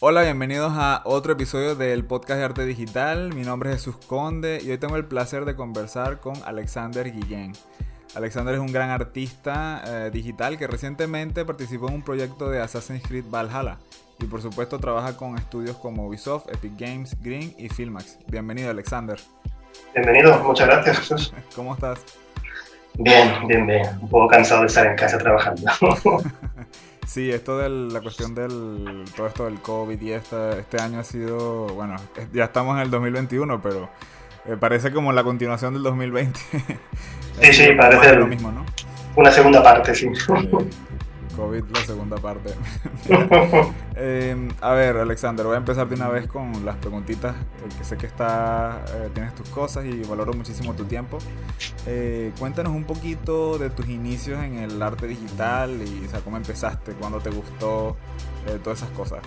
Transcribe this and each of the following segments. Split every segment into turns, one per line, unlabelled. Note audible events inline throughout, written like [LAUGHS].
Hola, bienvenidos a otro episodio del podcast de arte digital. Mi nombre es Jesús Conde y hoy tengo el placer de conversar con Alexander Guillén. Alexander es un gran artista eh, digital que recientemente participó en un proyecto de Assassin's Creed Valhalla y por supuesto trabaja con estudios como Ubisoft, Epic Games, Green y Filmax. Bienvenido Alexander.
Bienvenido, muchas gracias Jesús. [LAUGHS]
¿Cómo estás?
Bien, bien, bien. Un poco cansado de estar en casa trabajando. [LAUGHS]
Sí, esto de la cuestión del todo esto del COVID y esta, este año ha sido, bueno, ya estamos en el 2021, pero eh, parece como la continuación del 2020.
sí, sí, [LAUGHS] parece
lo mismo, ¿no?
Una segunda parte, sí.
COVID, la segunda parte. [LAUGHS] Em, a ver, Alexander, voy a empezar de una vez con las preguntitas, porque sé que está, eh, tienes tus cosas y valoro muchísimo tu tiempo. Eh, cuéntanos un poquito de tus inicios en el arte digital y o sea, cómo empezaste, cuándo te gustó, eh, todas esas cosas.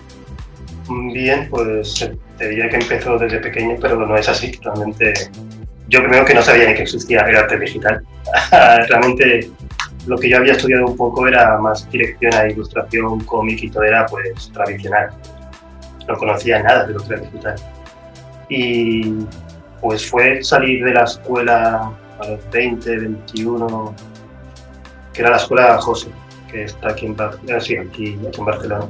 Bien, pues te diría que empezó desde pequeño, pero no es así. Realmente, yo primero que no sabía ni que existía el arte digital. [LAUGHS] Realmente lo que yo había estudiado un poco era más dirección a ilustración, cómic y todo era pues tradicional. No conocía nada de lo que era digital. Y pues fue salir de la escuela a los 20, 21, que era la escuela José, que está aquí en, eh, sí, aquí, aquí en Barcelona.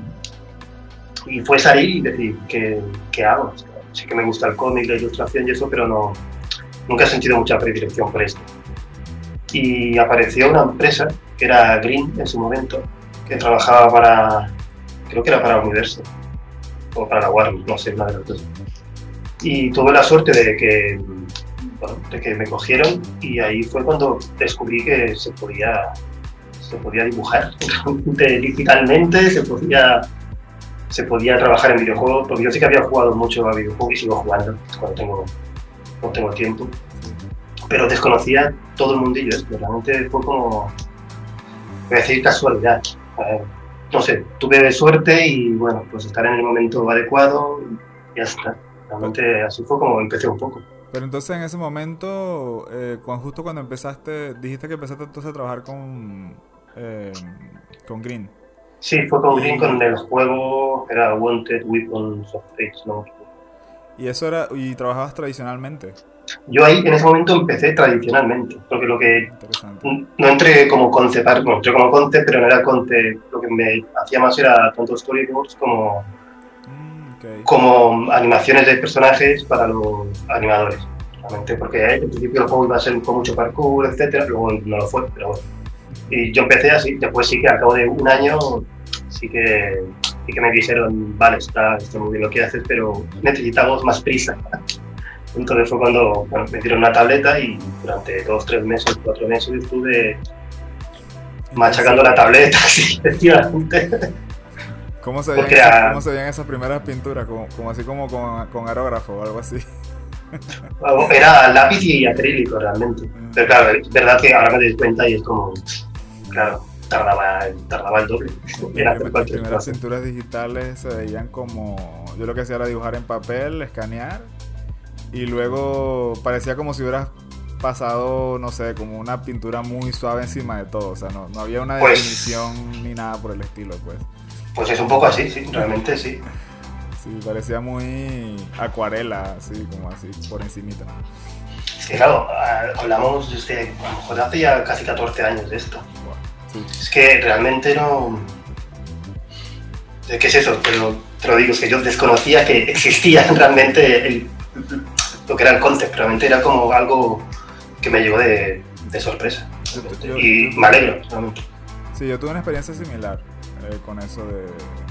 Y fue salir y decir, ¿qué, qué hago? Sí que me gusta el cómic, la ilustración y eso, pero no, nunca he sentido mucha predilección por esto y apareció una empresa que era Green en su momento, que trabajaba para, creo que era para Universo o para la Warner, no sé, una de las dos. Y tuve la suerte de que, de que me cogieron y ahí fue cuando descubrí que se podía, se podía dibujar [LAUGHS] digitalmente, se podía, se podía trabajar en videojuegos, porque yo sí que había jugado mucho a videojuegos y sigo jugando cuando tengo, cuando tengo tiempo pero desconocía todo el mundillo esto. Realmente fue como, voy a decir, casualidad. no sé, tuve suerte y bueno, pues estar en el momento adecuado y ya está. Realmente así fue como empecé un poco.
Pero entonces en ese momento, eh, cuando, justo cuando empezaste, dijiste que empezaste entonces a trabajar con, eh, con Green.
Sí, fue con Green, con el juego, era Wanted Weapons of Fate, ¿no?
¿Y eso era, y trabajabas tradicionalmente?
Yo ahí en ese momento empecé tradicionalmente, porque lo que no entré como concept, no entré como concept, pero no era concept, lo que me hacía más era tanto storyboards como, mm, como animaciones de personajes para los animadores, realmente, porque al principio el juego iba a ser con mucho parkour, etcétera, luego no lo fue, pero bueno. Y yo empecé así, después sí que al cabo de un año sí que, sí que me dijeron, vale, está, está muy bien lo que haces, pero necesitamos más prisa. [LAUGHS] Entonces fue cuando me dieron una tableta y durante dos, tres meses, cuatro meses estuve machacando la tableta, [LAUGHS] sí, efectivamente.
¿Cómo se, veían ¿Cómo se veían esas primeras pinturas? Como, así como con, con, aerógrafo o algo así. [LAUGHS]
Era lápiz y acrílico realmente. Mm. Pero claro, es verdad que ahora me doy cuenta y es como, claro, tardaba, tardaba el doble.
Las [LAUGHS] primeras pinturas digitales se veían como, yo lo que hacía era dibujar en papel, escanear y luego parecía como si hubieras pasado, no sé, como una pintura muy suave encima de todo. O sea, no, no había una pues definición ni nada por el estilo, pues.
Pues es un poco así, sí, realmente sí.
Sí, parecía muy acuarela, así, como así, por encimita.
Es que claro, hablamos desde, a lo mejor hace ya casi 14 años de esto. Es que realmente no... ¿Qué es eso? Pero te lo digo, es que yo desconocía que existía [LAUGHS] realmente el lo que era el concept, realmente era como algo que me llegó de, sorpresa. y me alegro, realmente.
Sí, yo tuve una experiencia similar eh, con eso de...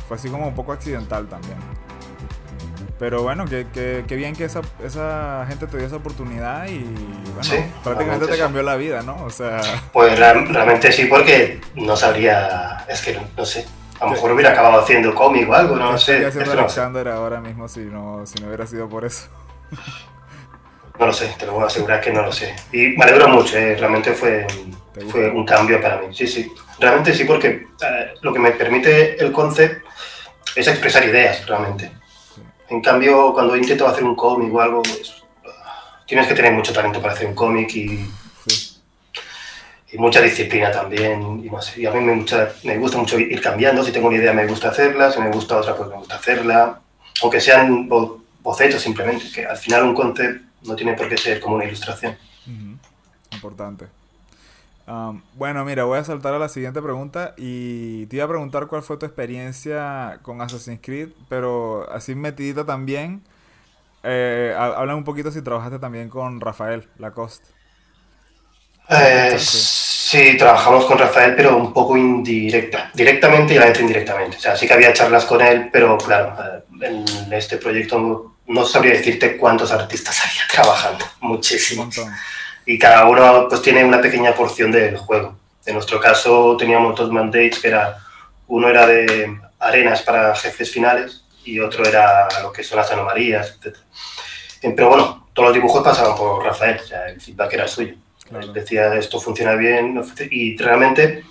Fue así como un poco accidental también. Pero bueno, que, que, bien que esa, esa, gente te dio esa oportunidad y bueno, prácticamente te cambió la vida, ¿no? O sea...
Pues realmente sí, porque no sabría, es que no, sé, a lo mejor hubiera acabado haciendo cómic o algo, no, sé.
haciendo Alexander ahora mismo si no, si no hubiera sido por eso. [LAUGHS]
No lo sé, te lo voy a asegurar que no lo sé. Y me alegro mucho, eh, realmente fue, fue un cambio para mí. Sí, sí, realmente sí, porque eh, lo que me permite el concept es expresar ideas, realmente. En cambio, cuando intento hacer un cómic o algo, pues, tienes que tener mucho talento para hacer un cómic y, y mucha disciplina también. Y, no sé, y a mí me, me gusta mucho ir cambiando. Si tengo una idea, me gusta hacerla. Si me gusta otra, pues me gusta hacerla. Aunque sean bocetos simplemente, que al final un concept no tiene por qué ser como una ilustración.
Importante. bueno, mira, voy a saltar a la siguiente pregunta y te iba a preguntar cuál fue tu experiencia con Assassin's Creed, pero así metidito también. Eh, habla un poquito si trabajaste también con Rafael Lacoste.
Eh, sí, trabajamos con Rafael, pero un poco indirecta, directamente y la vez indirectamente. O sea, sí que había charlas con él, pero claro, eh, en este proyecto no, sabría decirte cuántos artistas había [LAUGHS] trabajando, muchísimos. Y cada uno pues tiene una pequeña porción del juego. En nuestro caso teníamos dos mandates que era, uno era de arenas para jefes finales y otro era lo que son las anomalías, etc. Pero bueno, todos los dibujos pasaban por Rafael, o sea, el feedback era suyo. Decía, esto funciona bien y realmente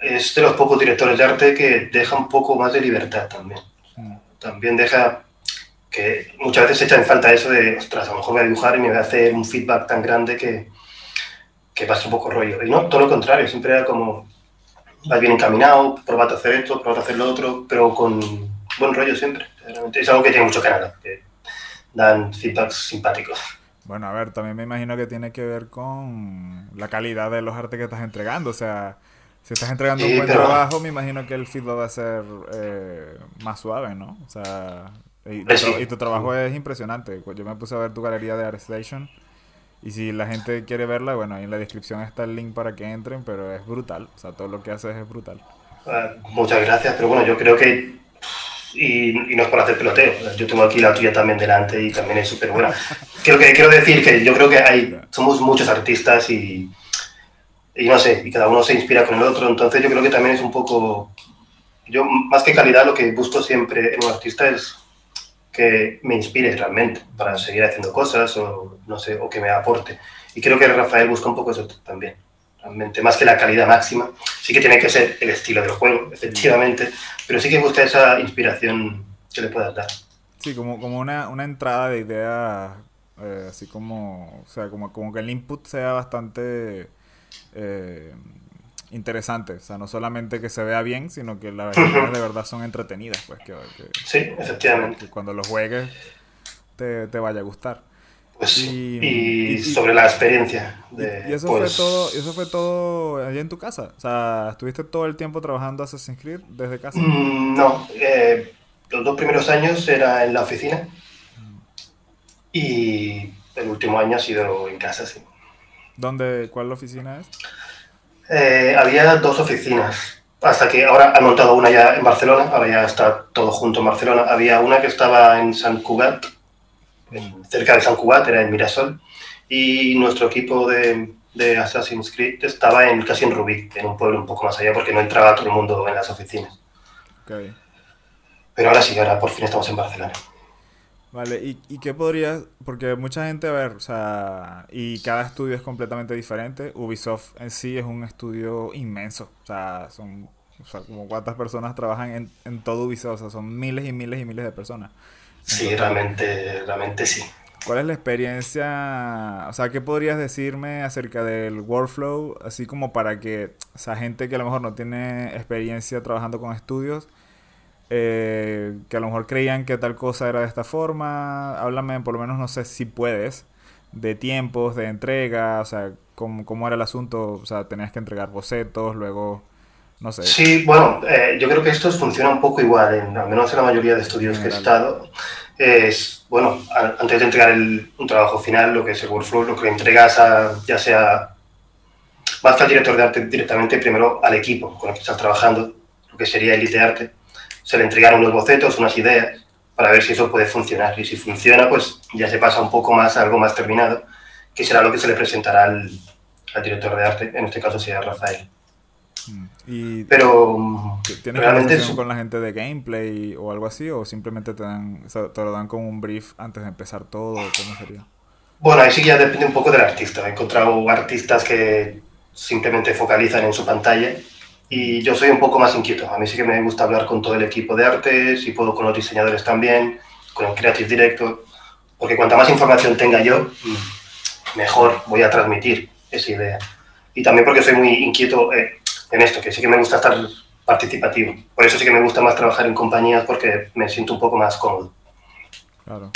es de los pocos directores de arte que deja un poco más de libertad también. También deja que muchas veces se echa en falta eso de, ostras, a lo mejor voy a dibujar y me voy a hacer un feedback tan grande que, que pasa un poco rollo. Y no, todo lo contrario, siempre era como, vas bien encaminado, probate a hacer esto, probate a hacer lo otro, pero con buen rollo siempre. Es algo que tiene mucho Canadá, que dan feedbacks simpáticos.
Bueno, a ver, también me imagino que tiene que ver con la calidad de los artes que estás entregando. O sea, si estás entregando un buen trabajo, me imagino que el feedback va a ser eh, más suave, ¿no? O sea, y, tu, trabajo es impresionante. Pues yo me puse a ver tu galería de ArtStation. Y si la gente quiere verla, bueno, ahí en la descripción está el link para que entren, pero es brutal. O sea, todo lo que haces es brutal.
Ah, muchas gracias, pero bueno, yo creo que y, no es por hacer peloteo. Yo tengo aquí la tuya también delante y también es súper buena. [LAUGHS] Creo que quiero decir que yo creo que hay, somos muchos artistas y, y no sé, y cada uno se inspira con el otro, entonces yo creo que también es un poco, yo más que calidad lo que busco siempre en un artista es que me inspire realmente para seguir haciendo cosas o no sé, o que me aporte. Y creo que Rafael busca un poco eso también realmente, más que la calidad máxima. Sí que tiene que ser el estilo del juego, efectivamente, pero sí que gusta esa inspiración que le puedas dar.
Sí, como, como una, una entrada de idea, eh, así como, o sea, como, como que el input sea bastante eh, interesante, o sea, no solamente que se vea bien, sino que las ideas de verdad son entretenidas, pues que,
sí, efectivamente.
Que cuando lo juegues te, te vaya a gustar.
Pues, y, sobre la experiencia. De,
y eso, fue pues todo, eso fue todo allá en tu casa. O sea, ¿estuviste todo el tiempo trabajando Assassin's Creed desde casa?
Mm, no, eh, los dos primeros años era en la oficina y el último año ha sido en casa, sí.
¿Dónde, ¿Cuál oficina es?
Eh, había dos oficinas, hasta que ahora han montado una ya en Barcelona, ahora ya está todo junto en Barcelona. Había una que estaba en San Cugat, cerca de San Cubat, era en Mirasol, y nuestro equipo de, de, Assassin's Creed estaba en, casi en Rubí, en un pueblo un poco más allá, porque no entraba todo el mundo en las oficinas. Pero ahora sí, ahora por fin estamos en Barcelona.
Vale, ¿Y, ¿y, qué podrías...? Porque mucha gente, a ver, o sea, y cada estudio es completamente diferente. Ubisoft en sí es un estudio inmenso. O sea, son o sea, como cuántas personas trabajan en, en todo Ubisoft. O sea, son miles y miles y miles de personas.
Sí, realmente, realmente sí.
¿Cuál es la experiencia? O sea, ¿qué podrías decirme acerca del workflow? Así como para que, o sea, gente que a lo mejor no tiene experiencia trabajando con estudios, eh, que a lo mejor creían que tal cosa era de esta forma. Háblame, por lo menos, no sé si puedes, de tiempos, de entrega, o sea, cómo, cómo era el asunto. O sea, tenías que entregar bocetos, luego
Sí, bueno, eh, yo creo que esto funciona un poco igual, en, al menos en la mayoría de estudios que he estado. Es, bueno, antes de entregar un trabajo final, lo que es el workflow, lo que entregas a, ya sea, que al director de arte directamente, primero al equipo con el que estás trabajando, lo que sería Elite Arte. Se le entregaron unos bocetos, unas ideas, para ver si eso puede funcionar. Y si funciona, pues ya se pasa un poco más a algo más terminado, que será lo que se le presentará al, al director de arte, en este caso sería Rafael.
Y
pero
¿Tienes realmente con la gente de gameplay o algo así? ¿O simplemente te, dan, te lo dan con un brief antes de empezar todo? ¿Cómo sería?
Bueno, ahí sí ya depende un poco del artista. He encontrado artistas que simplemente focalizan en su pantalla y yo soy un poco más inquieto. A mí sí que me gusta hablar con todo el equipo de arte, si puedo con los diseñadores también, con el Creative Director, porque cuanta más información tenga yo, mejor voy a transmitir esa idea. y también porque soy muy inquieto eh, en esto, que sí que me gusta estar participativo. Por eso sí que me gusta más trabajar en compañías porque me siento un poco más cómodo. Claro.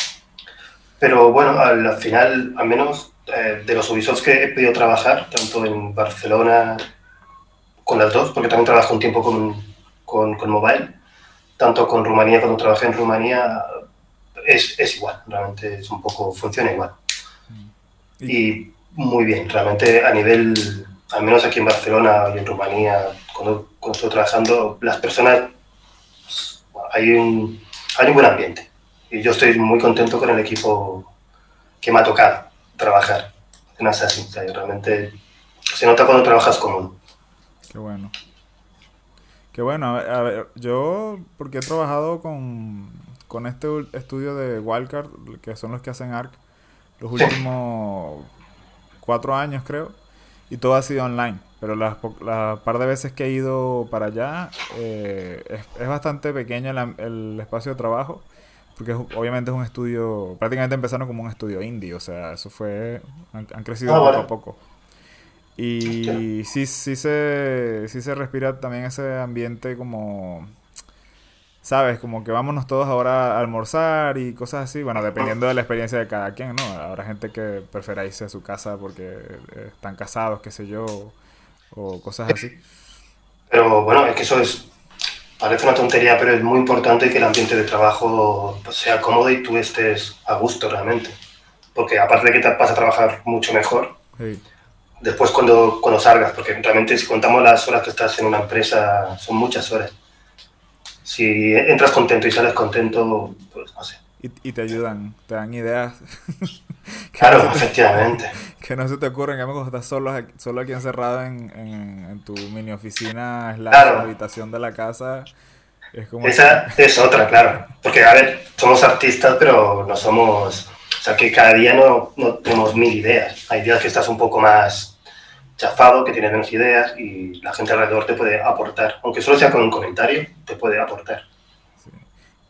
Pero bueno, al final, al menos eh, de los Ubisoft que he podido trabajar, tanto en Barcelona, con las dos, porque también trabajo un tiempo con, con, con mobile, tanto con Rumanía, cuando trabajé en Rumanía, es, es igual, realmente es un poco, funciona igual. Mm. Y muy bien, realmente a nivel, al menos aquí en Barcelona y en Rumanía, cuando, cuando estoy trabajando, las personas, hay un, hay un buen ambiente. Y yo estoy muy contento con el equipo que me ha tocado trabajar en Assassin's Creed. Realmente se nota cuando trabajas común.
Qué bueno. Qué bueno. A ver, yo, porque he trabajado con, con este estudio de Wildcard, que son los que hacen ARC, los últimos cuatro años creo, y todo ha sido online. Pero las, par de veces que he ido para allá, eh, es, bastante pequeño el, espacio de trabajo, porque obviamente es un estudio, prácticamente empezaron como un estudio indie, o sea, eso fue, han, crecido ah, poco a poco. Y sí, sí, se, sí se respira también ese ambiente como ¿sabes? Como que vámonos todos ahora a almorzar y cosas así. Bueno, dependiendo de la experiencia de cada quien, ¿no? Habrá gente que prefiera irse a su casa porque eh, están casados, qué sé yo, o cosas así.
Pero bueno, es que eso es, parece una tontería, pero es muy importante que el ambiente de trabajo sea cómodo y tú estés a gusto realmente. Porque aparte de que te vas a trabajar mucho mejor, después cuando, cuando salgas, porque realmente si contamos las horas que estás en una empresa, son muchas horas si entras contento y sales contento, pues no sé.
Y, te ayudan, te dan ideas. [LAUGHS]
claro, efectivamente. [LAUGHS]
Que no se te ocurren, que cuando estás solo, solo aquí encerrado en, en, tu mini oficina, es la habitación de la casa.
Es como Esa es otra, claro. Porque, a ver, somos artistas, pero no somos. O sea, que cada día no, tenemos mil ideas. Hay días que estás un poco más chafado, que tiene menos ideas y la gente alrededor te puede aportar, aunque solo sea con un comentario, te puede aportar.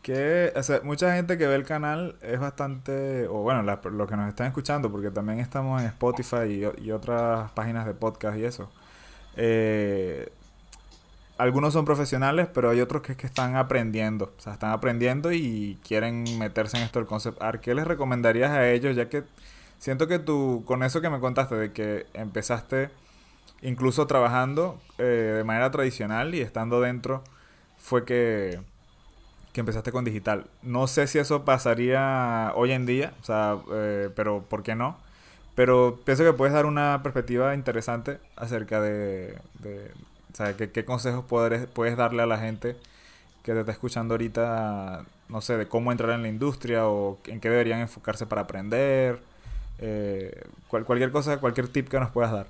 Que, mucha gente que ve el canal es bastante, o bueno, lo que nos están escuchando, porque también estamos en Spotify y, otras páginas de podcast y eso. Eh, algunos son profesionales, pero hay otros que, que están aprendiendo. O sea, están aprendiendo y quieren meterse en esto del concept art. ¿Qué les recomendarías a ellos, ya que Siento que tú, con eso que me contaste, de que empezaste incluso trabajando eh, de manera tradicional y estando dentro, fue que, que, empezaste con digital. No sé si eso pasaría hoy en día, o sea, eh, pero ¿por qué no? Pero pienso que puedes dar una perspectiva interesante acerca de, de o sea, qué consejos puedes, puedes darle a la gente que te está escuchando ahorita, no sé, de cómo entrar en la industria o en qué deberían enfocarse para aprender eh, cualquier cosa, cualquier tip que nos puedas dar.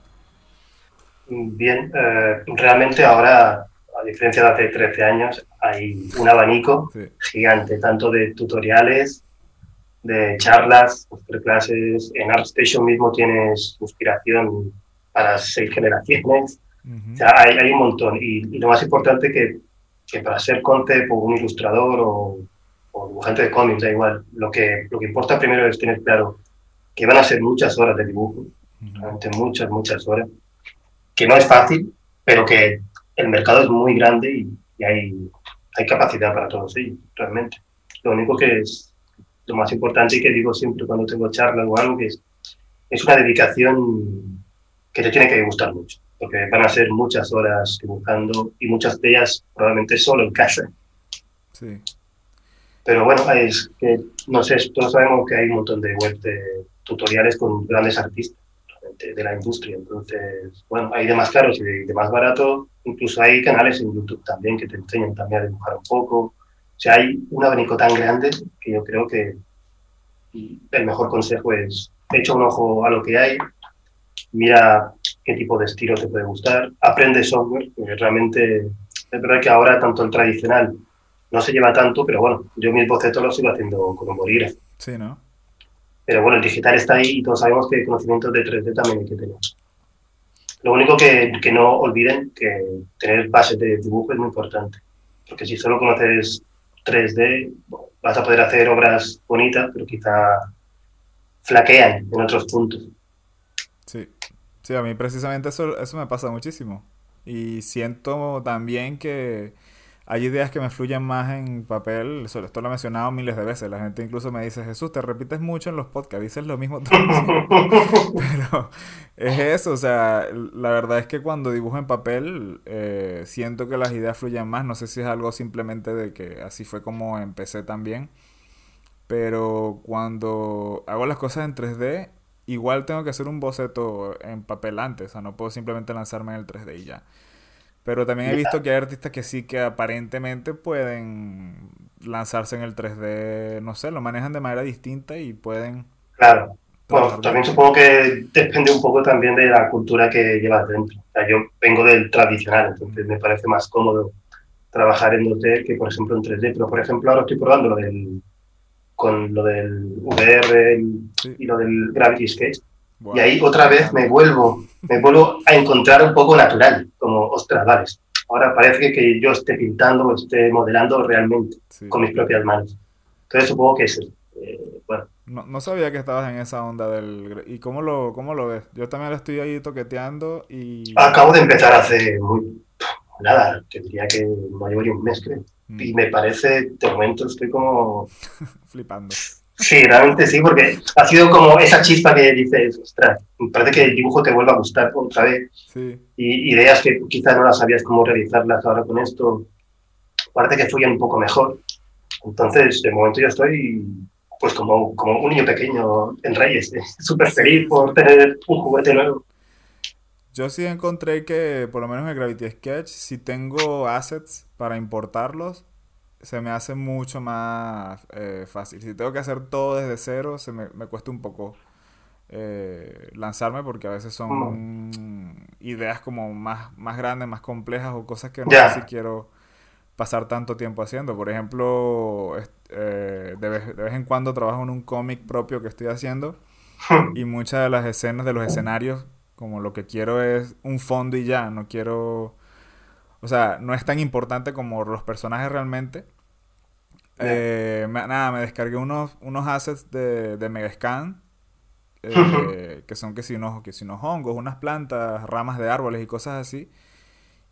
Bien, eh, realmente ahora, a diferencia de hace 13 años, hay un abanico gigante, tanto de tutoriales, de charlas, clases. En ArtStation mismo tienes inspiración para seis generaciones. O sea, hay, hay, un montón. Y, lo más importante que, que para ser concept o un ilustrador o, o dibujante de cómics, da igual, lo que, lo que importa primero es tener claro que van a ser muchas horas de dibujo, realmente muchas, muchas horas, que no es fácil, pero que el mercado es muy grande y, hay, hay capacidad para todos ellos, realmente. Lo único que es lo más importante y que digo siempre cuando tengo charlas o algo, que es, es una dedicación que te tiene que gustar mucho, porque van a ser muchas horas dibujando y muchas de ellas probablemente solo en casa. Sí. Pero bueno, es que, no sé, todos sabemos que hay un montón de web de tutoriales con grandes artistas de la industria. Entonces, bueno, hay de más caros y de, más barato. Incluso hay canales en YouTube también que te enseñan también a dibujar un poco. O sea, hay un abanico tan grande que yo creo que el mejor consejo es echa un ojo a lo que hay, mira qué tipo de estilo te puede gustar, aprende software, porque realmente es verdad que ahora tanto el tradicional no se lleva tanto, pero bueno, yo mis bocetos los sigo haciendo con un bolígrafo.
Sí, ¿no?
Pero bueno, el digital está ahí y todos sabemos que conocimientos de 3D también hay que tener. Lo único que, que no olviden que tener bases de dibujo es muy importante, porque si solo conoces 3D, vas a poder hacer obras bonitas, pero quizá flaquean en otros puntos.
Sí, Sí, a mí precisamente eso, eso me pasa muchísimo. Y siento también que hay ideas que me fluyen más en papel, esto lo he mencionado miles de veces, la gente incluso me dice, Jesús, te repites mucho en los podcasts, dices lo mismo todo [LAUGHS] Pero es eso, o sea, la verdad es que cuando dibujo en papel, eh, siento que las ideas fluyen más, no sé si es algo simplemente de que así fue como empecé también, pero cuando hago las cosas en 3D, igual tengo que hacer un boceto en papel antes, o sea, no puedo simplemente lanzarme en el 3D y ya. Pero también he visto que hay artistas que sí que aparentemente pueden lanzarse en el 3D, no sé, lo manejan de manera distinta y pueden...
Claro. Bueno, también supongo que depende un poco también de la cultura que llevas dentro. O sea, yo vengo del tradicional, entonces me parece más cómodo trabajar en 2D que, por ejemplo, en 3D. Pero, por ejemplo, ahora estoy probando lo del, con lo del VR y lo del Gravity Sketch. Y ahí otra vez me vuelvo, me vuelvo a encontrar un poco natural, como, ostras, vale, ahora parece que yo esté pintando o esté modelando realmente con mis propias manos. Entonces supongo que es eh, bueno.
No, no, sabía que estabas en esa onda del... ¿Y cómo lo, cómo lo ves? Yo también lo estoy ahí toqueteando y...
Acabo de empezar hace muy... Nada, tendría que no llevo un mes, creo. Mm. Y me parece, de momento estoy como... [LAUGHS]
Flipando.
Sí, realmente sí, porque ha sido como esa chispa que dices, ostras, me parece que el dibujo te vuelve a gustar otra vez. Sí. Y ideas que quizás no las sabías cómo realizarlas ahora con esto, parece que fluyen un poco mejor. Entonces, de momento yo estoy pues como, como un niño pequeño en Reyes, [LAUGHS] súper feliz por tener un juguete nuevo.
Yo sí encontré que, por lo menos en Gravity Sketch, si tengo assets para importarlos, se me hace mucho más eh, fácil. Si tengo que hacer todo desde cero, se me, me cuesta un poco eh, lanzarme porque a veces son ideas como más, más grandes, más complejas o cosas que no sé si quiero pasar tanto tiempo haciendo. Por ejemplo, eh, de, vez, de, vez, en cuando trabajo en un cómic propio que estoy haciendo y muchas de las escenas de los escenarios, como lo que quiero es un fondo y ya, no quiero o sea, no es tan importante como los personajes realmente. Eh, nada, me descargué unos, unos assets de, de Megascan. [LAUGHS] Eh, que son que si, unos, que si unos hongos, unas plantas, ramas de árboles y cosas así.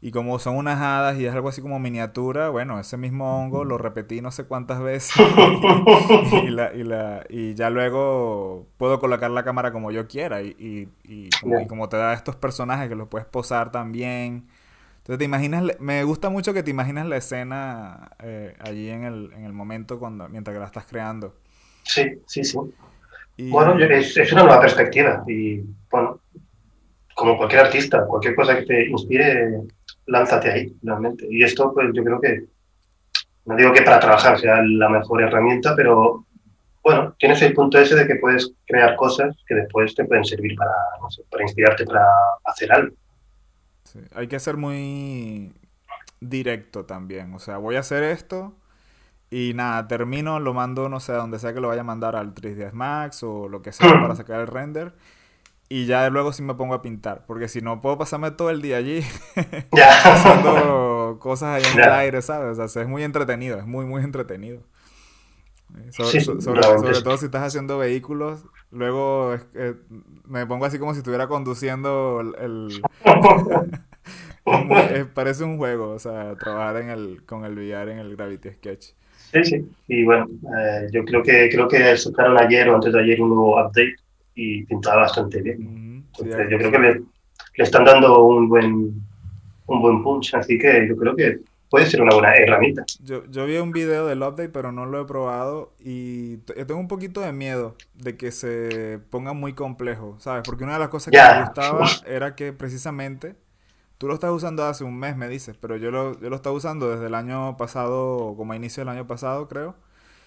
Y como son unas hadas y es algo así como miniatura, bueno, ese mismo hongo lo repetí no sé cuántas veces. [LAUGHS] y, la, y, la, y, ya luego puedo colocar la cámara como yo quiera. Y, y, como, y, como, te da estos personajes que los puedes posar también. Entonces, te imaginas, me gusta mucho que te imaginas la escena eh, allí en el, en el momento cuando, mientras que la estás creando.
Sí, sí, sí. Bueno, es, es, una nueva perspectiva y, bueno, como cualquier artista, cualquier cosa que te inspire, lánzate ahí, realmente. Y esto, pues yo creo que, no digo que para trabajar sea la mejor herramienta, pero bueno, tienes el punto ese de que puedes crear cosas que después te pueden servir para, no sé, para inspirarte para hacer algo.
Hay que ser muy directo también. O sea, voy a hacer esto y nada, termino, lo mando, no sé, a donde sea que lo vaya a mandar al 3ds Max o lo que sea para sacar el render. Y ya luego sí me pongo a pintar, porque si no puedo pasarme todo el día allí [LAUGHS] [LAUGHS] haciendo cosas ahí en el aire, ¿sabes? O sea, es muy entretenido, es muy, muy entretenido. sobre, todo si estás haciendo vehículos, luego me pongo así como si estuviera conduciendo el... [LAUGHS] parece un juego, o sea, trabajar en el, con el VR en el Gravity Sketch.
Sí, sí, y bueno, eh, yo creo que creo que sacaron ayer o antes de ayer un nuevo update y pintaba bastante bien. Entonces, yo creo que le, le, están dando un buen, un buen punch, así que yo creo que puede ser una buena herramienta.
Yo, yo vi un video del update, pero no lo he probado y tengo un poquito de miedo de que se ponga muy complejo, ¿sabes? Porque una de las cosas que me gustaba [LAUGHS] era que precisamente tú lo estás usando hace un mes, me dices, pero yo lo, yo lo estaba usando desde el año pasado, como a inicio del año pasado, creo.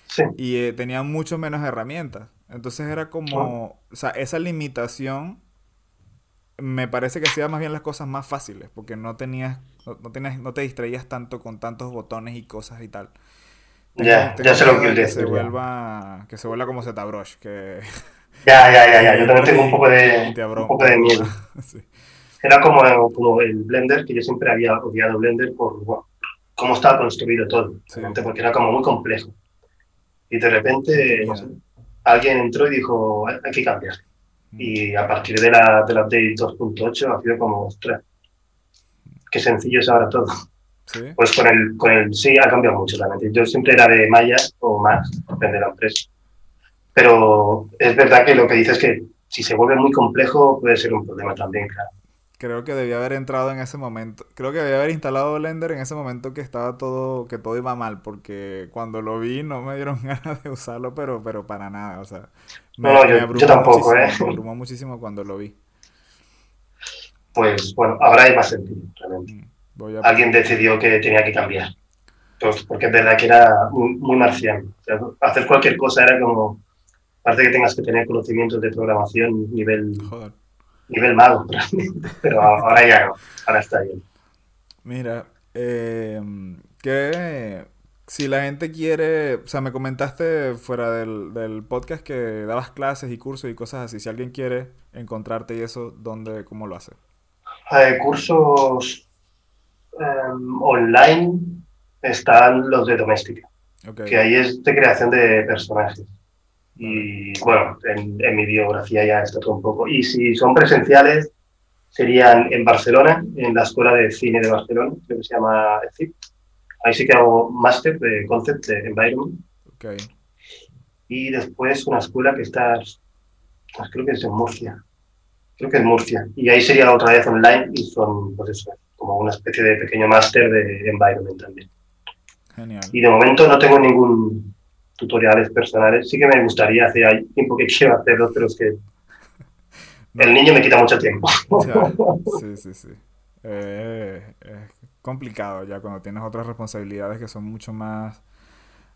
Sí. Y eh, tenía mucho menos herramientas. Entonces era como, o sea, esa limitación me parece que hacía más bien las cosas más fáciles, porque no tenías, no, tenías, no te distraías tanto con tantos botones y cosas y tal.
Ya, ya sé lo que,
que se vuelva Que se vuelva como ZBrush, que... [LAUGHS]
Ya, ya, ya, ya, yo también tengo un [LAUGHS] poco de, un poco de miedo. [LAUGHS] Era como, como el Blender, que yo siempre había odiado Blender por cómo estaba construido todo, porque era como muy complejo. Y de repente, alguien entró y dijo, hay que cambiar. Mm. Y a partir de la, de la update 2.8 ha sido como, ostras, qué sencillo es ahora todo. Pues con el, con el sí ha cambiado mucho realmente. Yo siempre era de mallas o más, depende de la empresa. Pero es verdad que lo que dices es que si se vuelve muy complejo puede ser un problema también, claro.
Creo que debía haber entrado en ese momento. Creo que debía haber instalado Blender en ese momento que estaba todo, que todo iba mal, porque cuando lo vi no me dieron [LAUGHS] ganas de usarlo, pero, pero para nada. O sea,
me, no, yo, tampoco, ¿eh?
Me abrumó muchísimo cuando lo vi.
Pues bueno, ahora más sentido, realmente. Mm alguien decidió que tenía que cambiar. Pues, porque es verdad que era muy, marciano. hacer cualquier cosa era como, aparte que tengas que tener conocimientos de programación nivel, nivel mago, [LAUGHS] pero ahora ya ahora está bien.
Mira, eh, que si la gente quiere, o sea, me comentaste fuera del, del, podcast que dabas clases y cursos y cosas así. Si alguien quiere encontrarte y eso, ¿dónde, cómo lo hace?
Eh, cursos Em, online están los de doméstica, que ahí es de creación de personajes. Y bueno, en, mi biografía ya está todo un poco. Y si son presenciales, serían en Barcelona, en la Escuela de Cine de Barcelona, que se llama ECIP. Ahí sí que hago máster de Concept de Environment. Y después una escuela que está, pues creo que es en Murcia. Creo que es Murcia. Y ahí sería otra vez online y son, pues eso, como una especie de pequeño máster de environment también. Genial. Y de momento no tengo ningún tutoriales personales. Sí que me gustaría, hace tiempo que quiero hacerlo, pero es que el niño me quita mucho tiempo.
Sí, sí, sí. Eh, es complicado ya cuando tienes otras responsabilidades que son mucho más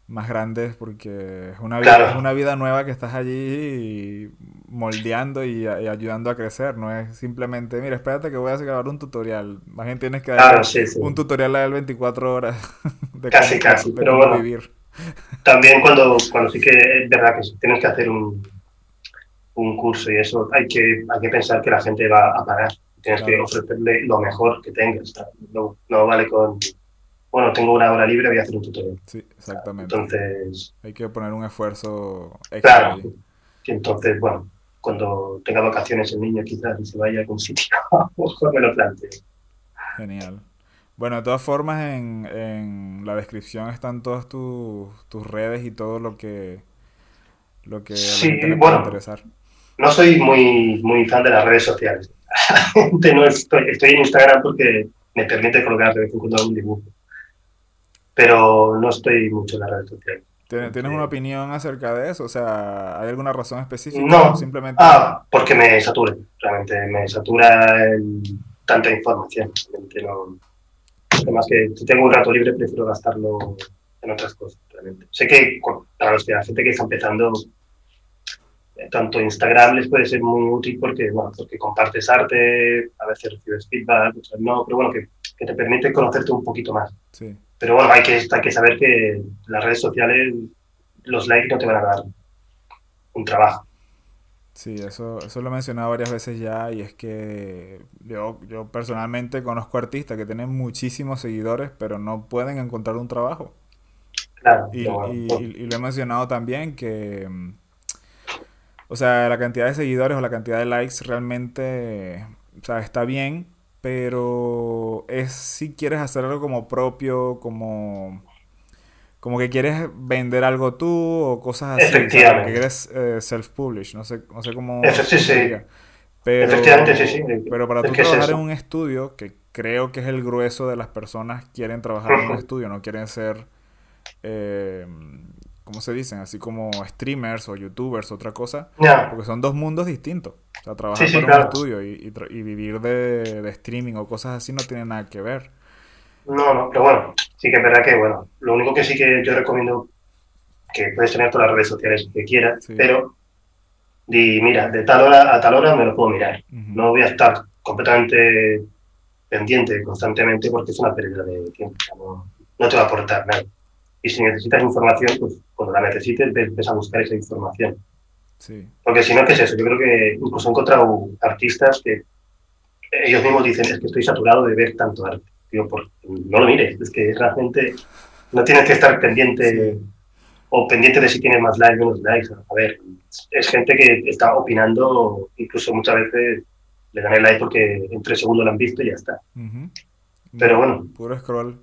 más grandes porque es una vida, es una vida nueva que estás allí moldeando y, ayudando a crecer. No es simplemente, mira, espérate que voy a grabar un tutorial. Más bien tienes que dar un tutorial a él 24 horas [LAUGHS]
de casi, casi, pero bueno, vivir. También cuando, cuando sí que es verdad que tienes que hacer un, un curso y eso, hay que, hay que pensar que la gente va a pagar. Tienes que ofrecerle lo mejor que tengas. No, no vale con bueno, tengo una hora libre, voy a hacer un tutorial.
Sí, exactamente.
Entonces...
Hay que poner un esfuerzo extra.
Claro. Entonces, bueno, cuando tenga vacaciones el niño quizás y se vaya a algún sitio, [LAUGHS] mejor me lo planteo.
Genial. Bueno, de todas formas, en, en la descripción están todas tus, tus redes y todo lo que, lo que
sí, le bueno, interesar. No soy muy, muy fan de las redes sociales. [LAUGHS] no estoy, estoy en Instagram porque me permite colgar de vez en cuando un dibujo pero no estoy mucho en las redes sociales.
¿Tienes una opinión acerca de eso? O sea, ¿hay alguna razón específica?
No, simplemente... Ah, porque me satura, realmente me satura tanta información. Realmente no... Además que si tengo un rato libre prefiero gastarlo en otras cosas, realmente. Sé que para los que, la gente que está empezando, eh, tanto Instagram les puede ser muy útil porque, bueno, porque compartes arte, a veces recibes feedback, no, pero bueno, que, que te permite conocerte un poquito más. Sí. Pero bueno, hay que, hay que saber que las redes sociales, los likes no te van a dar un trabajo.
Sí, eso, eso lo he mencionado varias veces ya y es que yo, yo personalmente conozco artistas que tienen muchísimos seguidores pero no pueden encontrar un trabajo.
Claro.
Y, y, lo he mencionado también que, o sea, la cantidad de seguidores o la cantidad de likes realmente, o sea, está bien, pero es si quieres hacer algo como propio, como como que quieres vender algo tú o cosas así,
Efectivamente.
que quieres eh, self-publish, no sé, no sé cómo...
Sí, sí.
Pero,
Efectivamente, sí, sí.
Pero para tú trabajar en un estudio, que creo que es el grueso de las personas quieren trabajar en un estudio, no quieren ser, eh, ¿cómo se dicen? Así como streamers o youtubers, otra cosa, porque son dos mundos distintos. O sea, trabajar en un estudio y, y, vivir de, de, streaming o cosas así no tiene nada que ver.
No, no, pero bueno, sí que es verdad que, bueno, lo único que sí que yo recomiendo que puedes tener todas las redes sociales que quieras, pero di, mira, de tal hora a tal hora me lo puedo mirar. No voy a estar completamente pendiente constantemente porque es una pérdida de tiempo. no, no, te va a aportar nada. Y si necesitas información, pues cuando la necesites, ves a buscar esa información. Porque si no, ¿qué es eso? Yo creo que incluso he encontrado artistas que ellos mismos dicen, es que estoy saturado de ver tanto arte. Digo, por, no lo mires, es que realmente no tienes que estar pendiente o pendiente de si tiene más likes o menos likes. A ver, es gente que está opinando, incluso muchas veces le dan el like porque en tres segundos lo han visto y ya está. Pero bueno.
Puro scroll.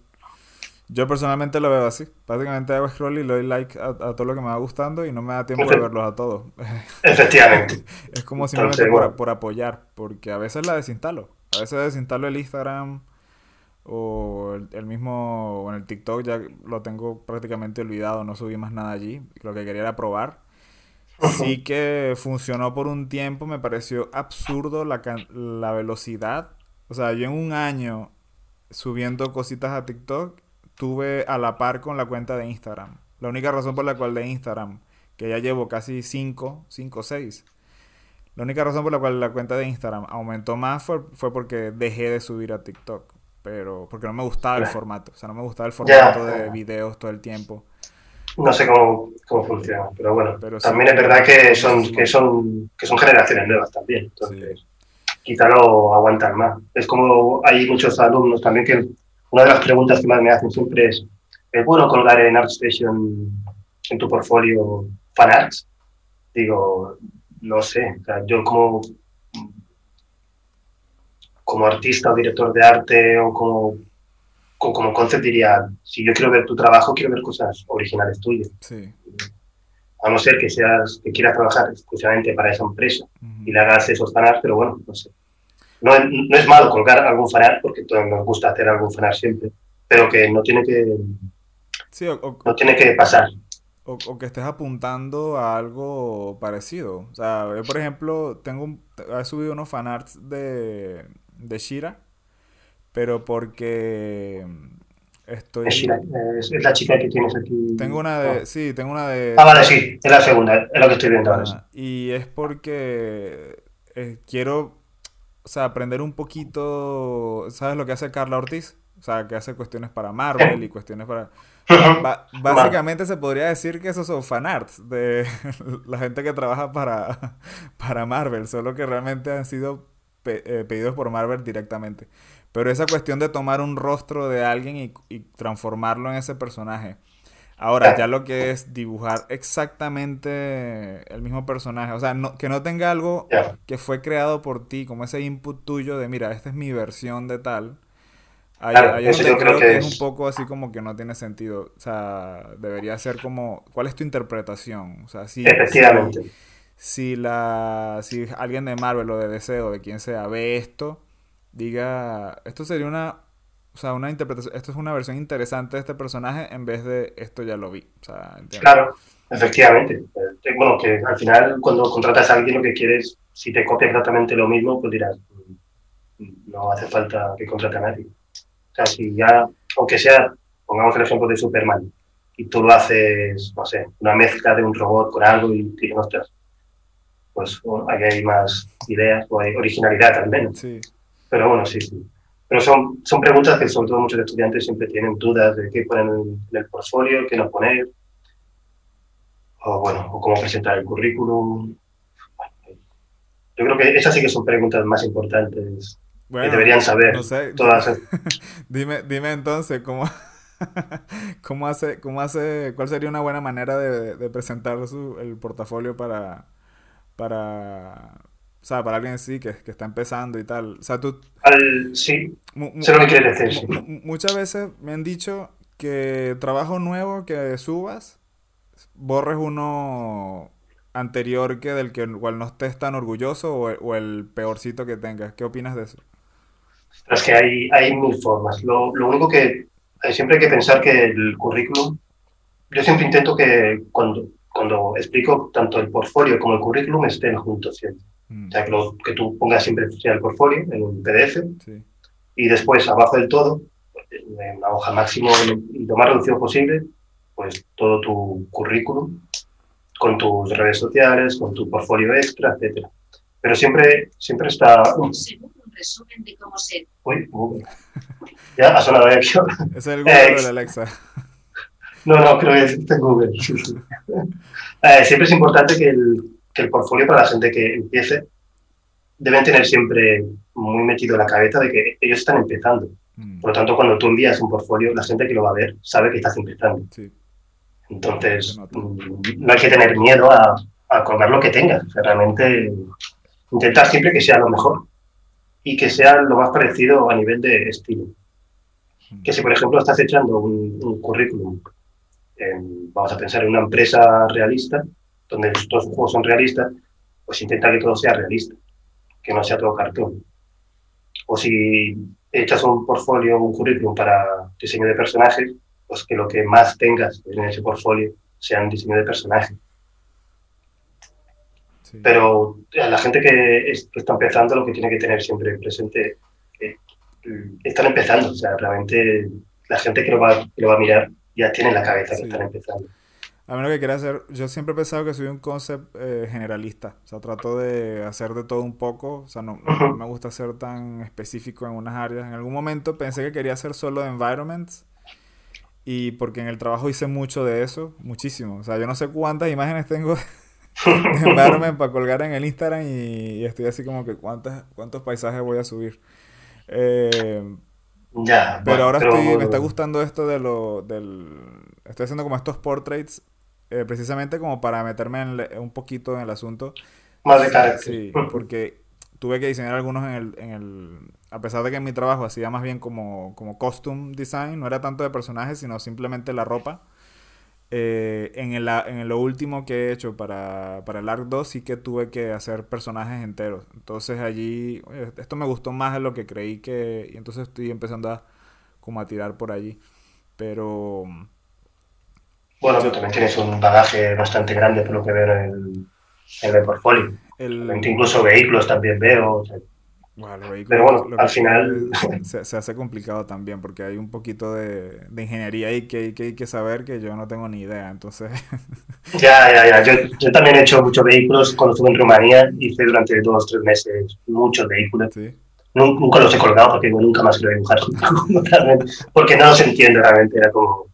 Yo personalmente lo veo así. Prácticamente hago scroll y le doy like a, todo lo que me va gustando y no me da tiempo de verlos a todos. [LAUGHS]
Efectivamente.
es como simplemente por, apoyar, porque a veces la desinstalo. A veces desinstalo el Instagram o el, mismo, o en el TikTok ya lo tengo prácticamente olvidado, no subí más nada allí. Lo que quería era probar. Sí que funcionó por un tiempo, me pareció absurdo la, la velocidad. O sea, yo en un año subiendo cositas a TikTok tuve a la par con la cuenta de Instagram. La única razón por la cual de Instagram, que ya llevo casi 5, 5 6. La única razón por la cual la cuenta de Instagram aumentó más fue, fue porque dejé de subir a TikTok. Pero porque no me gustaba el formato. O sea, no me gustaba el formato de videos todo el tiempo.
No sé cómo, cómo funciona, pero bueno. también es verdad que son, que son, que son generaciones nuevas también. Entonces, quizá lo aguantan más. Es como hay muchos alumnos también que una de las preguntas que más me hacen siempre es, ¿es bueno colgar en ArtStation en tu portfolio fanarts? Digo, no sé, yo como, como artista o director de arte o como, como concept diría, si yo quiero ver tu trabajo, quiero ver cosas originales tuyas. A no ser que seas que quieras trabajar exclusivamente para esa empresa y le hagas esos fanarts, pero bueno, no sé no, no, es malo colgar algún fanart, porque todos nos gusta hacer algún fanart siempre, pero que no tiene que, no tiene que pasar.
O, que estés apuntando a algo parecido. O sea, yo por ejemplo, tengo he subido unos fanarts de, de Shira, pero porque estoy...
Es, Shira, es, la chica que tienes aquí.
Tengo una de... Sí, tengo una de...
Ah, vale, sí, es la segunda, es lo que estoy viendo ahora.
Y es porque eh, quiero o sea, aprender un poquito, ¿sabes lo que hace Carla Ortiz? O sea, que hace cuestiones para Marvel y cuestiones para... básicamente se podría decir que esos son fanarts de [LAUGHS] la gente que trabaja para, [LAUGHS] para Marvel, solo que realmente han sido eh, pedidos por Marvel directamente. Pero esa cuestión de tomar un rostro de alguien y, y transformarlo en ese personaje Ahora, ya lo que es dibujar exactamente el mismo personaje, o sea, que no tenga algo que fue creado por ti, como ese input tuyo de, mira, esta es mi versión de tal. Ahí, creo, que, es... un poco así como que no tiene sentido. O sea, debería ser como, ¿cuál es tu interpretación? O sea, si,
Efectivamente.
Si, la, si alguien de Marvel o de DC o de quien sea ve esto, diga, esto sería una o sea, una interpretación, esto es una versión interesante de este personaje en vez de esto ya lo vi.
claro, efectivamente. Eh, bueno, que al final cuando contratas a alguien lo que quieres, si te copia exactamente lo mismo, pues dirás, mm, no hace falta que contrate a nadie. O sea, si ya, aunque sea, pongamos el ejemplo de Superman, y tú lo haces, no sé, una mezcla de un robot con algo y dices, ostras, pues ahí hay más ideas o hay originalidad al menos. Sí. Pero bueno, sí, sí. Pero son, son preguntas que sobre todo muchos estudiantes siempre tienen dudas de qué poner en el portfolio, qué no poner, o bueno, o cómo presentar el currículum. yo creo que esas sí que son preguntas más importantes que deberían saber todas. [LAUGHS]
dime, dime entonces cómo, [LAUGHS] cómo hace, cómo hace, cuál sería una buena manera de, de presentar su, el portafolio para, para, o sea, para alguien sí que, que está empezando y tal. O sea, tú...
sí, sé lo que quieres decir.
Muchas veces me han dicho que trabajo nuevo que subas, borres uno anterior que del que cual no estés tan orgulloso o, el peorcito que tengas. ¿Qué opinas de eso?
Es que hay, hay mil formas. Lo, lo único que siempre hay que pensar que el currículum, yo siempre intento que cuando, cuando explico tanto el portfolio como el currículum estén juntos siempre. Mm. O sea, que, que, tú pongas siempre el portfolio en un PDF y después abajo del todo, en una hoja máximo y lo más reducido posible, pues todo tu currículum con tus redes sociales, con tu portfolio extra, etcétera. Pero siempre, siempre está...
Un resumen de cómo se...
Uy, [LAUGHS] ya ha sonado aquí.
Es el Google de Alexa. [LAUGHS]
No, no, creo que [LAUGHS] es Google. Eh, siempre es importante que el, el portfolio para la gente que empiece deben tener siempre muy metido en la cabeza de que ellos están empezando. Mm. Por lo tanto, cuando tú envías un portfolio, la gente que lo va a ver sabe que estás empezando. Entonces, mm, no hay que tener miedo a, a colgar lo que tengas. O sea, realmente intentar siempre que sea lo mejor y que sea lo más parecido a nivel de estilo. Que si, por ejemplo, estás echando un, currículum, vamos a pensar en una empresa realista, donde todos los juegos son realistas, pues intenta que todo sea realista, que no sea todo cartón. O si echas un portfolio, un currículum para diseño de personajes, pues que lo que más tengas en ese portfolio sea un diseño de personajes. Pero a la gente que, está empezando lo que tiene que tener siempre presente que están empezando, o sea, realmente la gente que lo va, que lo va a mirar ya tiene en la cabeza que están empezando.
A mí lo que quiero hacer, yo siempre he pensado que soy un concept eh, generalista, o sea, trato de hacer de todo un poco, o sea, no, me gusta ser tan específico en unas áreas. En algún momento pensé que quería hacer solo environments y porque en el trabajo hice mucho de eso, muchísimo, o sea, yo no sé cuántas imágenes tengo [LAUGHS] de environment para colgar en el Instagram y, estoy así como que cuántas, cuántos paisajes voy a subir. Eh,
ya,
pero ahora estoy, me está gustando esto de lo del estoy haciendo como estos portraits eh, precisamente como para meterme en un poquito en el asunto.
Más de carácter.
Sí, [LAUGHS] porque tuve que diseñar algunos en el, en el... A pesar de que en mi trabajo hacía más bien como, como costume design, no era tanto de personajes, sino simplemente la ropa. Eh, en, el, en lo último que he hecho para, para el ARC 2 sí que tuve que hacer personajes enteros. Entonces allí, esto me gustó más de lo que creí que... Y entonces estoy empezando a como a tirar por allí. Pero
bueno, tú también tienes un bagaje bastante grande por lo que veo en el, en portfolio. Incluso vehículos también veo. Pero bueno, al final... [LAUGHS]
Se, hace complicado también porque hay un poquito de, ingeniería ahí que, que, hay que saber que yo no tengo ni idea, entonces... [LAUGHS]
ya, ya, ya. Yo, yo, también he hecho muchos vehículos. Cuando estuve en Rumanía hice durante dos o tres meses muchos vehículos. Nunca los he colgado porque nunca más quiero dibujar. [LAUGHS] porque no los entiendo realmente. Era como...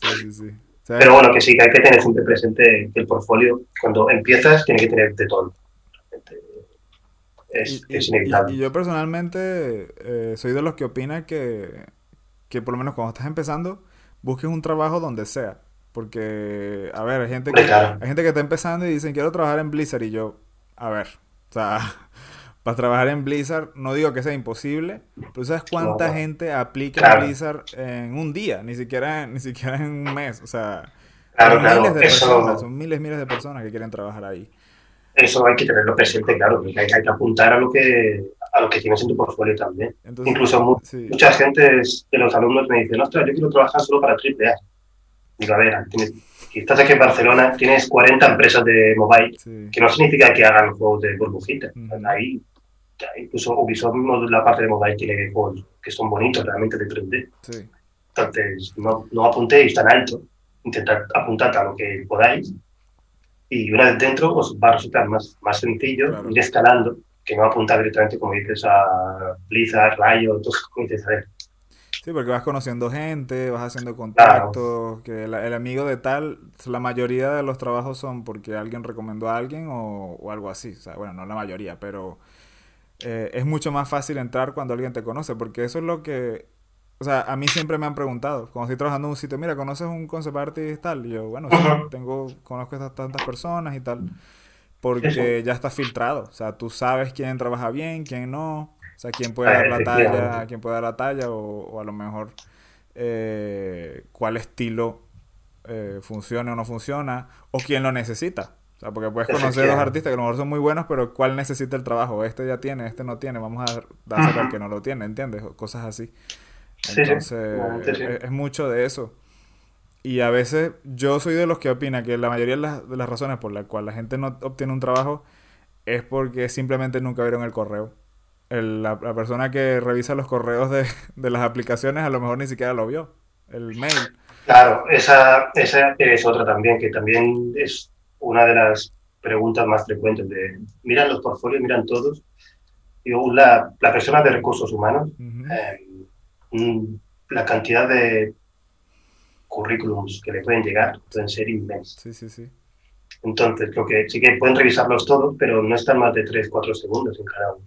Sí, sí, sí. Pero bueno, que sí, que hay que tener siempre presente que el portfolio, cuando empiezas, tiene que tener de todo. Es, es inevitable.
Y, yo personalmente eh, soy de los que opina que, que por lo menos cuando estás empezando, busques un trabajo donde sea. Porque, a ver, hay gente que, hay gente que está empezando y dicen, quiero trabajar en Blizzard. Y yo, a ver, o sea, [LAUGHS] para trabajar en Blizzard, no digo que sea imposible, pero ¿sabes cuánta gente aplica en Blizzard en un día? Ni siquiera, [LAUGHS] ni siquiera en un mes. O sea, son miles de personas, son miles, miles de personas que quieren trabajar ahí.
Eso hay que tenerlo presente, claro, hay, hay que apuntar a lo que, a lo que tienes en tu portfolio también. Incluso mucha gente de los alumnos me dicen, ostras, yo quiero trabajar solo para AAA. Digo, a ver, tienes, estás aquí en Barcelona, tienes 40 empresas de mobile, que no significa que hagan juegos de burbujitas. Ahí incluso Ubisoft la parte de mobile tiene juegos que son bonitos realmente de 3D. Entonces, no, no apuntéis tan alto, intentad apuntar a lo que podáis y una vez dentro os va a resultar más, más sencillo ir escalando que no apuntar directamente, como dices, a Blizzard, Riot, como dices, a ver.
Sí, porque vas conociendo gente, vas haciendo contactos, que el, amigo de tal, la mayoría de los trabajos son porque alguien recomendó a alguien o, o algo así. O sea, bueno, no la mayoría, pero eh, es mucho más fácil entrar cuando alguien te conoce, porque eso es lo que, o sea, a mí siempre me han preguntado, cuando estoy trabajando en un sitio, mira, ¿conoces un concept artist y tal? Y yo, bueno, sí, tengo, conozco a estas tantas personas y tal, porque ya está filtrado, o sea, tú sabes quién trabaja bien, quién no, o sea, quién puede dar la talla, quién puede dar la talla, o, a lo mejor eh, cuál estilo eh, funciona o no funciona, o quién lo necesita porque puedes conocer dos artistas que a lo mejor son muy buenos, pero ¿cuál necesita el trabajo? Este ya tiene, este no tiene, vamos a dárselo al que no lo tiene, ¿entiendes? Cosas así. Entonces, es, mucho de eso. Y a veces yo soy de los que opina que la mayoría de las, de las razones por las cuales la gente no obtiene un trabajo es porque simplemente nunca vieron el correo. la, persona que revisa los correos de, [LAUGHS] de, las aplicaciones a lo mejor ni siquiera lo vio, el mail.
Claro, esa, esa es otra también, que también es una de las preguntas más frecuentes de, miran los portfolios, miran todos. Y la, la persona de recursos humanos, eh, mm, la cantidad de currículums que le pueden llegar pueden ser inmensas.
Sí, sí, sí.
Entonces, creo que sí que pueden revisarlos todos, pero no están más de 3, 4 segundos en cada uno.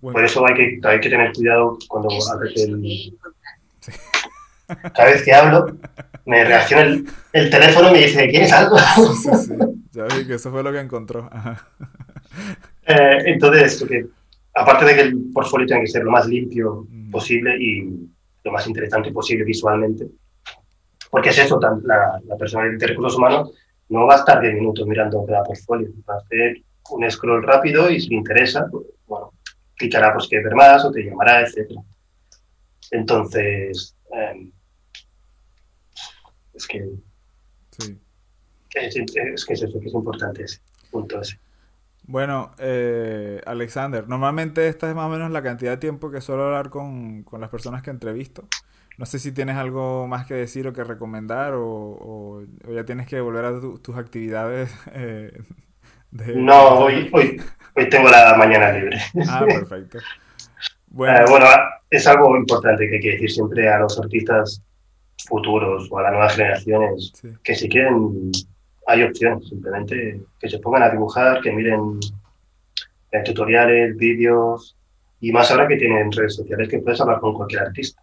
Por eso hay que, hay que tener cuidado cuando hables el... [LAUGHS] Cada vez que hablo, me reacciona el, el, teléfono y me dice, ¿quieres algo?
Sí, sí, [LAUGHS] ya vi que eso fue lo que encontró.
Eh, entonces, aparte de que el portfolio tiene que ser lo más limpio mm. Posible y lo más interesante posible visualmente, porque es eso, la, la persona de recursos humanos no va a estar 10 minutos mirando cada portfolio, va a hacer un scroll rápido y si le interesa, pues, bueno, clicará pues que ver más o te llamará, etc. Entonces, em, es que sí. es, es, que es eso, que es importante ese punto ese.
Bueno, eh, Alexander, normalmente esta es más o menos la cantidad de tiempo que suelo hablar con, con las personas que entrevisto. No sé si tienes algo más que decir o que recomendar o, o, ya tienes que volver a tus actividades. [LAUGHS] Eh,
de... No, hoy, hoy, hoy tengo la mañana libre.
Ah, [LAUGHS] perfecto.
Bueno. Eh, bueno, es algo importante que hay que decir siempre a los artistas futuros o a las nuevas generaciones que si quieren hay opciones, simplemente que se pongan a dibujar, que miren tutoriales, vídeos y más ahora que tienen redes sociales que puedes hablar con cualquier artista.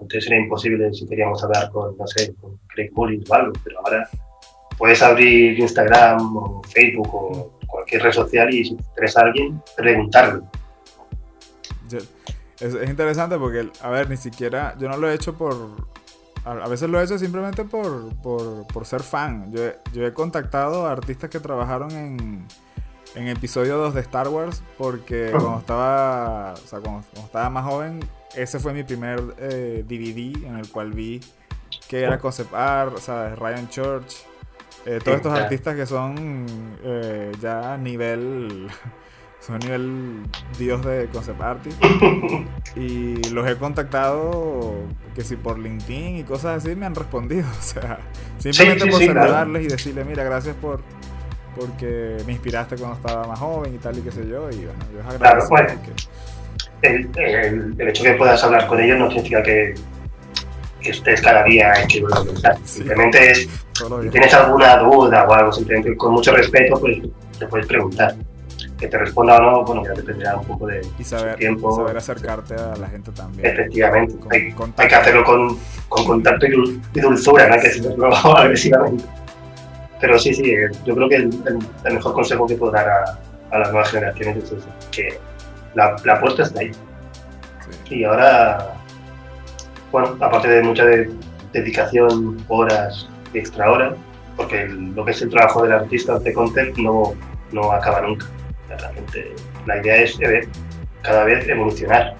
Antes era imposible si queríamos hablar con, no sé, con Craig Mullins o algo, pero ahora puedes abrir Instagram o Facebook o cualquier red social y si te a alguien, preguntarle.
Es, interesante porque, a ver, ni siquiera, yo no lo he hecho por, a, veces lo he hecho simplemente por, por, por ser fan. Yo, yo, he contactado a artistas que trabajaron en, en episodio 2 de Star Wars porque cuando estaba, o sea, cuando, estaba más joven, ese fue mi primer eh, DVD en el cual vi que era concept art, o sea, Ryan Church, eh, todos estos artistas que son eh, ya a nivel son a nivel dios de concept artist. [LAUGHS] y los he contactado que si por LinkedIn y cosas así me han respondido. [LAUGHS] O sea, simplemente por saludarles y decirle, mira, gracias por porque me inspiraste cuando estaba más joven y tal y qué sé yo. Y bueno, yo les
agradezco. Claro, pues, el, el, el, hecho de que puedas hablar con ellos no significa que, que estés cada día en que Simplemente es, si tienes alguna duda o algo, simplemente con mucho respeto, pues te puedes preguntar que te responda o no, bueno, ya dependerá un poco de
y saber, tiempo. saber acercarte a la gente también.
Efectivamente, hay, hay, que hacerlo con, con contacto y, dulzura, no hay que hacerlo [LAUGHS] agresivamente. Pero sí, sí, eh, yo creo que el, el, mejor consejo que puedo dar a, a, las nuevas generaciones es eso, que la, la apuesta está ahí. Sí. Y ahora, bueno, aparte de mucha de, dedicación, horas y extra horas, porque lo que es el trabajo del artista de content no, no acaba nunca Realmente la idea es eh, cada vez evolucionar.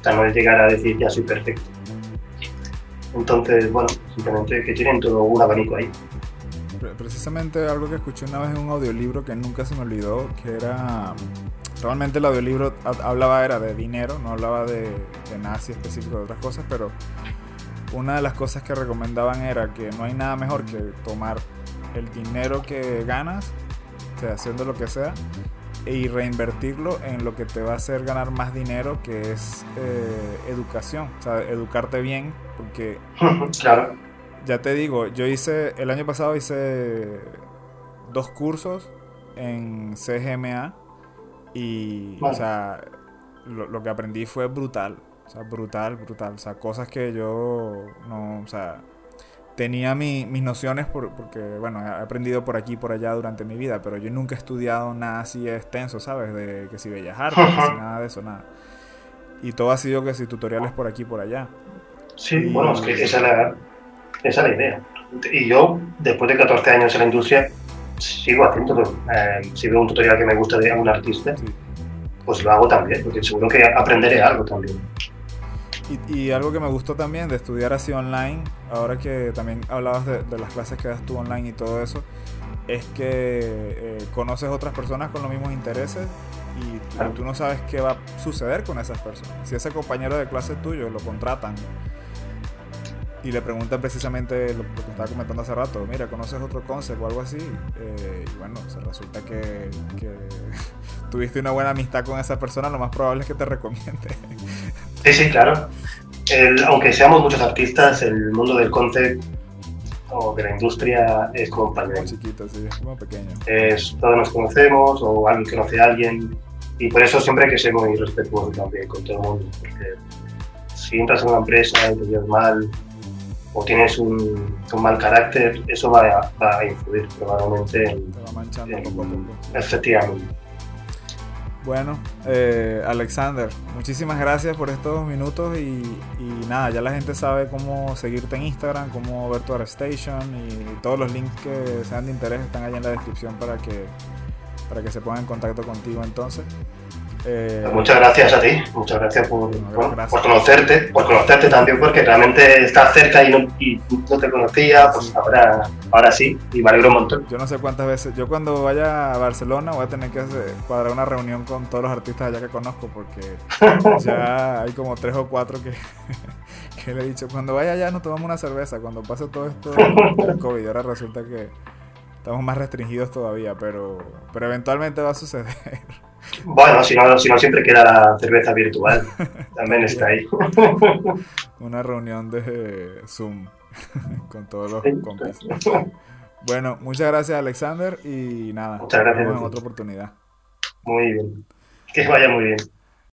O sea, no es llegar a decir ya soy perfecto. Entonces, bueno, simplemente que tienen todo un abanico ahí.
Precisamente algo que escuché una vez en un audiolibro que nunca se me olvidó, que era... Realmente el audiolibro hablaba era de dinero, no hablaba de, de nada así específico de otras cosas, pero una de las cosas que recomendaban era que no hay nada mejor que tomar el dinero que ganas haciendo lo que sea, y reinvertirlo en lo que te va a hacer ganar más dinero, que es eh, educación, o sea, educarte bien, porque... [LAUGHS]
Claro.
Ya te digo, yo hice, el año pasado hice dos cursos en CGMA y, o sea, lo, lo, que aprendí fue brutal, o sea, brutal, brutal, o sea, cosas que yo no, o sea, tenía mis nociones porque, bueno, he aprendido por aquí y por allá durante mi vida, pero yo nunca he estudiado nada así extenso, ¿sabes? De que si bellas [LAUGHS] artes, nada de eso, nada. Y todo ha sido que si tutoriales por aquí y por allá.
Sí, bueno, es que esa es, la, esa es la idea. Y yo, después de 14 años en la industria, sigo haciendo, eh, si veo un tutorial que me gusta de algún artista, pues lo hago también, porque seguro que aprenderé algo también.
Y, algo que me gustó también de estudiar así online, ahora que también hablabas de, las clases que das tú online y todo eso, es que eh, conoces otras personas con los mismos intereses y, tú no sabes qué va a suceder con esas personas. Si ese compañero de clase tuyo lo contratan y le preguntan precisamente lo, que estaba comentando hace rato, mira, ¿conoces otro concept o algo así? Eh, y bueno, se resulta que, que [LAUGHS] tuviste una buena amistad con esa persona, lo más probable es que te [LAUGHS] recomiende.
Sí, sí, claro. aunque seamos muchos artistas, el mundo del concept o de la industria es como un
pañuelo. chiquito, sí, como pequeño.
Es, todos nos conocemos o alguien conoce a alguien y por eso siempre hay que ser muy respetuoso también con todo el mundo, porque si entras en una empresa y te llevas mal, o tienes un, un mal carácter, eso va a, va a influir probablemente en,
Te va manchando
en-
poco a poco.
efectivamente.
Bueno, eh, Alexander, muchísimas gracias por estos minutos y, nada, ya la gente sabe cómo seguirte en Instagram, cómo ver tu ArtStation y todos los links que sean de interés están ahí en la descripción para que, para que se pongan en contacto contigo entonces. Eh,
Muchas gracias a ti, muchas gracias por,
No,
bueno,
gracias.
por conocerte, por conocerte también, porque realmente estás cerca y no, y no te conocía, pues
Sí.
ahora, ahora sí, y me alegro un montón.
yo no sé cuántas veces, yo cuando vaya a Barcelona voy a tener que hacer- cuadrar una reunión con todos los artistas allá que conozco porque [LAUGHS] ya hay como tres o cuatro que, [LAUGHS] que le he dicho, cuando vaya allá nos tomamos una cerveza, cuando pase todo esto del COVID, ahora resulta que estamos más restringidos todavía, pero, pero eventualmente va a suceder.
Bueno, si no, si no siempre queda la cerveza virtual, [LAUGHS] también está ahí. [LAUGHS]
Una reunión de Zoom [LAUGHS] con todos los compis. Bueno, muchas gracias Alexander y nada,
Muchas gracias
nos vemos en otra oportunidad.
Muy bien, que vaya muy bien.